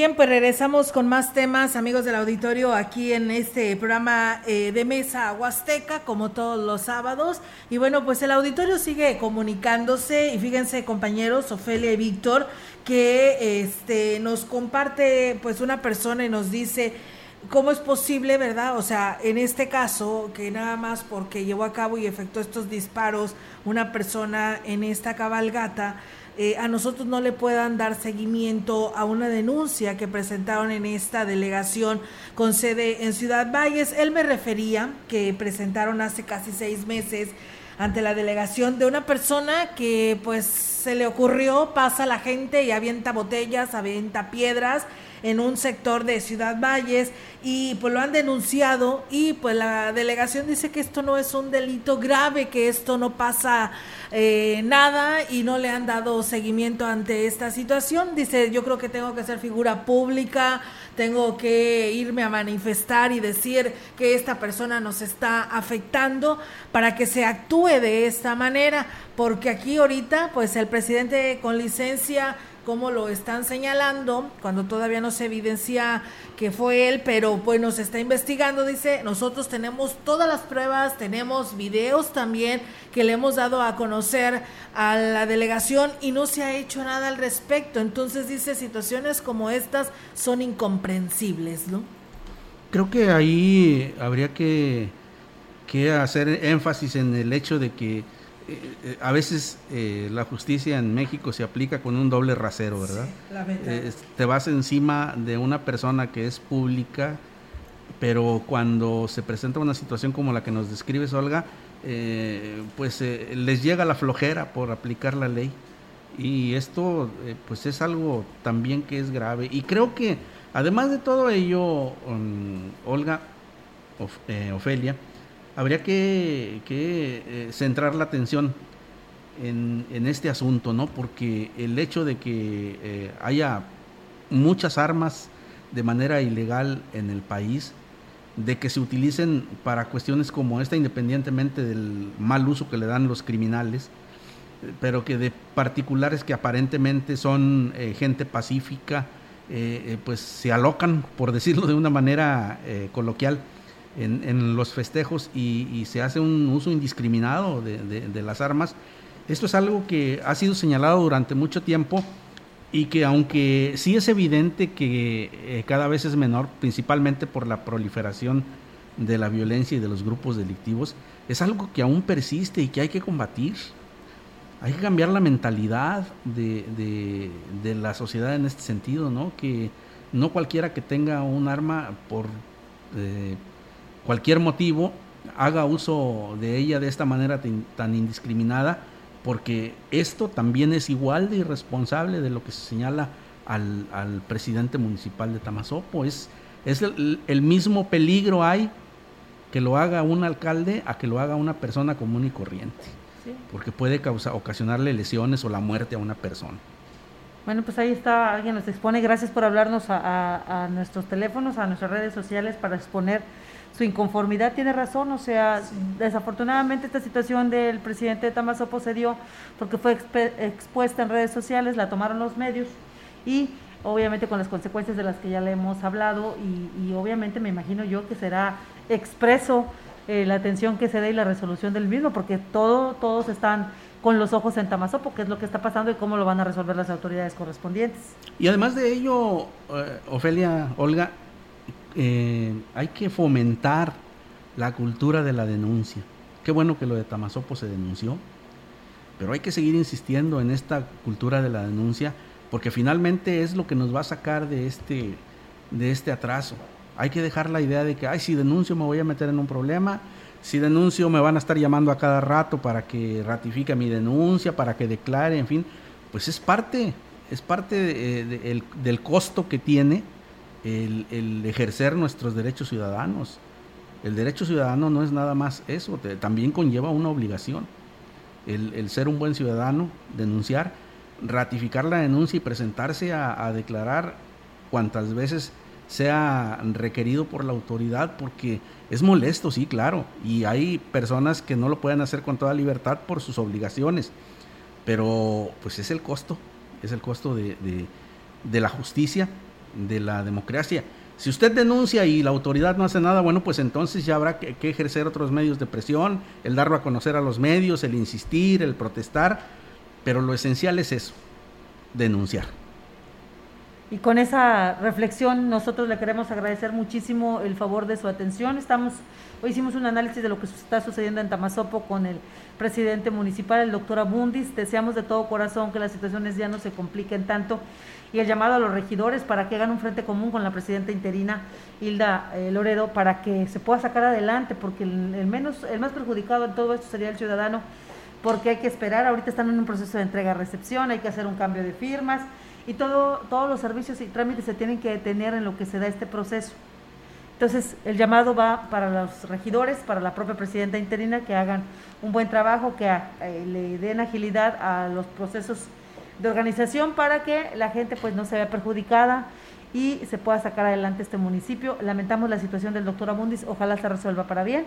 Bien, pues regresamos con más temas, amigos del auditorio, aquí en este programa eh, de Mesa Huasteca, como todos los sábados. Y bueno, pues el auditorio sigue comunicándose y fíjense, compañeros, Ofelia y Víctor, que este, nos comparte pues una persona y nos dice cómo es posible, ¿verdad? O sea, en este caso, que nada más porque llevó a cabo y efectuó estos disparos una persona en esta cabalgata, eh, a nosotros no le puedan dar seguimiento a una denuncia que presentaron en esta delegación con sede en Ciudad Valles. Él me refería que presentaron hace casi seis meses ante la delegación de una persona que pues se le ocurrió, pasa la gente y avienta botellas, avienta piedras en un sector de Ciudad Valles y pues lo han denunciado y pues la delegación dice que esto no es un delito grave, que esto no pasa eh, nada y no le han dado seguimiento ante esta situación. Dice, yo creo que tengo que ser figura pública, tengo que irme a manifestar y decir que esta persona nos está afectando para que se actúe de esta manera, porque aquí ahorita pues el presidente con licencia como lo están señalando, cuando todavía no se evidencia que fue él, pero bueno, se está investigando, dice, nosotros tenemos todas las pruebas, tenemos videos también que le hemos dado a conocer a la delegación y no se ha hecho nada al respecto. Entonces dice, situaciones como estas son incomprensibles, ¿no? Creo que ahí habría que, que hacer énfasis en el hecho de que eh, a veces eh, la justicia en México se aplica con un doble rasero, ¿verdad? Eh, te vas encima de una persona que es pública, pero cuando se presenta una situación como la que nos describes, Olga, pues les llega la flojera por aplicar la ley. Y esto, pues es algo también que es grave. Y creo que, además de todo ello, um, Olga, Ofelia, habría que, eh, centrar la atención en, este asunto, ¿no? Porque el hecho de que eh, haya muchas armas de manera ilegal en el país, de que se utilicen para cuestiones como esta, independientemente del mal uso que le dan los criminales, pero que de particulares que aparentemente son eh, gente pacífica, pues se alocan, por decirlo de una manera coloquial, en, los festejos y, se hace un uso indiscriminado de, las armas. Esto es algo que ha sido señalado durante mucho tiempo y que aunque sí es evidente que eh, cada vez es menor, principalmente por la proliferación de la violencia y de los grupos delictivos, es algo que aún persiste y que hay que combatir. Hay que cambiar la mentalidad de, la sociedad en este sentido, ¿no? Que no cualquiera que tenga un arma por eh, cualquier motivo, haga uso de ella de esta manera tan indiscriminada, porque esto también es igual de irresponsable de lo que se señala al, presidente municipal de Tamazopo. Es, es el, mismo peligro hay que lo haga un alcalde a que lo haga una persona común y corriente, porque puede causar, ocasionarle lesiones o la muerte a una persona. Bueno, pues ahí está, alguien nos expone. Gracias por hablarnos a, nuestros teléfonos, a nuestras redes sociales para exponer su inconformidad. Tiene razón, o sea, desafortunadamente esta situación del presidente de Tamazopo se dio porque fue expuesta en redes sociales, la tomaron los medios y obviamente con las consecuencias de las que ya le hemos hablado y, obviamente me imagino yo que será expreso eh, la atención que se dé y la resolución del mismo, porque todo, todos están con los ojos en Tamazopo, qué es lo que está pasando y cómo lo van a resolver las autoridades correspondientes. Y además de ello, eh, Ofelia, Olga, eh, hay que fomentar la cultura de la denuncia. Qué bueno que lo de Tamazopo se denunció, pero hay que seguir insistiendo en esta cultura de la denuncia porque finalmente es lo que nos va a sacar de este, de este atraso. Hay que dejar la idea de que, ay, si denuncio me voy a meter en un problema, si denuncio me van a estar llamando a cada rato para que ratifique mi denuncia, para que declare, en fin, pues es parte, es parte eh, del costo que tiene el, ejercer nuestros derechos ciudadanos. El derecho ciudadano no es nada más eso, también conlleva una obligación. el ser un buen ciudadano, denunciar, ratificar la denuncia y presentarse a, declarar cuantas veces sea requerido por la autoridad, porque es molesto, sí, claro, y hay personas que no lo pueden hacer con toda libertad por sus obligaciones, pero pues es el costo, es el costo de, la justicia, de la democracia. Si usted denuncia y la autoridad no hace nada, bueno, pues entonces ya habrá que, ejercer otros medios de presión, el darlo a conocer a los medios, el insistir, el protestar, pero lo esencial es eso, denunciar. Y con esa reflexión nosotros le queremos agradecer muchísimo el favor de su atención. Estamos, hoy hicimos un análisis de lo que está sucediendo en Tamazopo con el presidente municipal, el doctor Abundis. Deseamos de todo corazón que las situaciones ya no se compliquen tanto y el llamado a los regidores para que hagan un frente común con la presidenta interina Hilda eh, Loredo para que se pueda sacar adelante, porque el, menos, el más perjudicado en todo esto sería el ciudadano porque hay que esperar, ahorita están en un proceso de entrega-recepción, hay que hacer un cambio de firmas y todo, todos los servicios y trámites se tienen que detener en lo que se da este proceso. Entonces, el llamado va para los regidores, para la propia presidenta interina, que hagan un buen trabajo, que eh, le den agilidad a los procesos de organización para que la gente pues no se vea perjudicada y se pueda sacar adelante este municipio. Lamentamos la situación del doctor Abundis, ojalá se resuelva para bien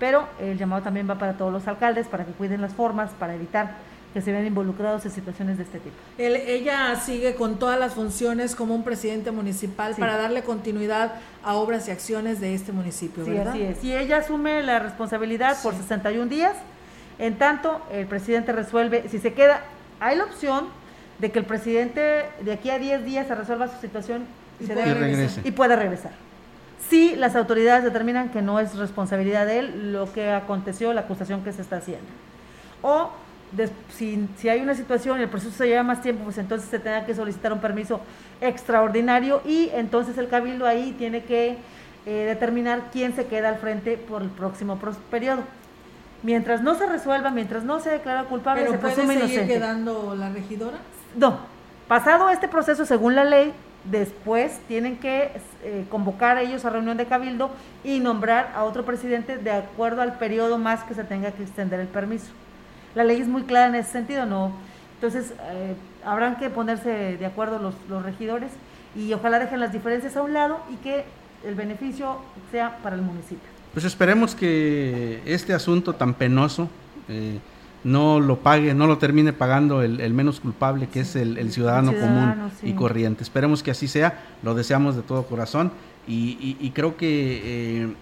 pero el llamado también va para todos los alcaldes, para que cuiden las formas, para evitar que se vean involucrados en situaciones de este tipo. ella sigue con todas las funciones como un presidente municipal para darle continuidad a obras y acciones de este municipio, sí, Así es. Y ella asume la responsabilidad por 61 días, en tanto el presidente resuelve, si se queda, hay la opción de que el presidente de aquí a 10 días se resuelva su situación y, se y pueda regresar si las autoridades determinan que no es responsabilidad de él lo que aconteció, la acusación que se está haciendo. O si, si, hay una situación y el proceso se lleva más tiempo, pues entonces se tenga que solicitar un permiso extraordinario y entonces el cabildo ahí tiene que eh, determinar quién se queda al frente por el próximo periodo. Mientras no se resuelva, mientras no se declara culpable, ¿Pero se presume puede seguir quedando la regidora? No. Pasado este proceso, según la ley, después tienen que eh, convocar a ellos a reunión de cabildo y nombrar a otro presidente de acuerdo al periodo más que se tenga que extender el permiso. La ley es muy clara en ese sentido, ¿no? Entonces, eh, habrán que ponerse de acuerdo los, los regidores y ojalá dejen las diferencias a un lado y que el beneficio sea para el municipio. Pues esperemos que este asunto tan penoso eh, no lo pague, no lo termine pagando el, menos culpable, que es el, ciudadano, común y corriente. Esperemos que así sea, lo deseamos de todo corazón y, creo que, eh,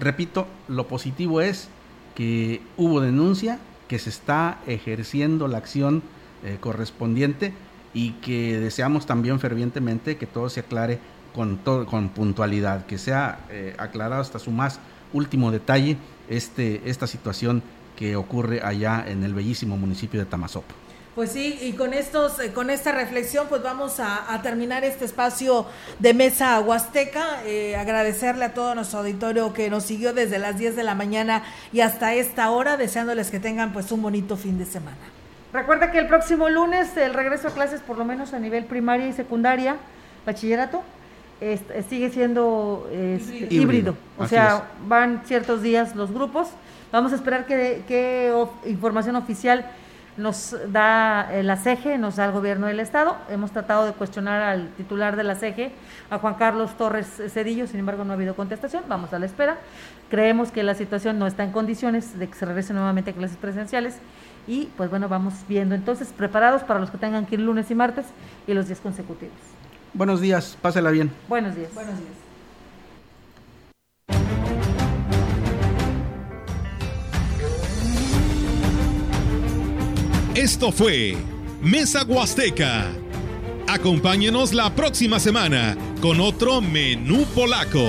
repito, lo positivo es que hubo denuncia, que se está ejerciendo la acción eh, correspondiente y que deseamos también fervientemente que todo se aclare con, todo, con puntualidad, que sea eh, aclarado hasta su más último detalle este, esta situación que ocurre allá en el bellísimo municipio de Tamazopo. Pues sí, y con estos, eh, con esta reflexión, pues vamos a, terminar este espacio de mesa huasteca. Eh, agradecerle a todo nuestro auditorio que nos siguió desde las 10 de la mañana y hasta esta hora, deseándoles que tengan pues un bonito fin de semana. Recuerda que el próximo lunes el regreso a clases, por lo menos a nivel primaria y secundaria, bachillerato, sigue siendo híbrido. O sea, van ciertos días los grupos Vamos a esperar que, información oficial nos da eh, la CEGE, nos da el gobierno del Estado. Hemos tratado de cuestionar al titular de la CEGE, a Juan Carlos Torres Cedillo, sin embargo no ha habido contestación, vamos a la espera. Creemos que la situación no está en condiciones de que se regrese nuevamente a clases presenciales y pues bueno, vamos viendo. Entonces, preparados para los que tengan que ir lunes y martes y los días consecutivos. Buenos días, pásela bien. Buenos días. Buenos días. Esto fue Mesa Huasteca. Acompáñenos la próxima semana con otro menú polaco.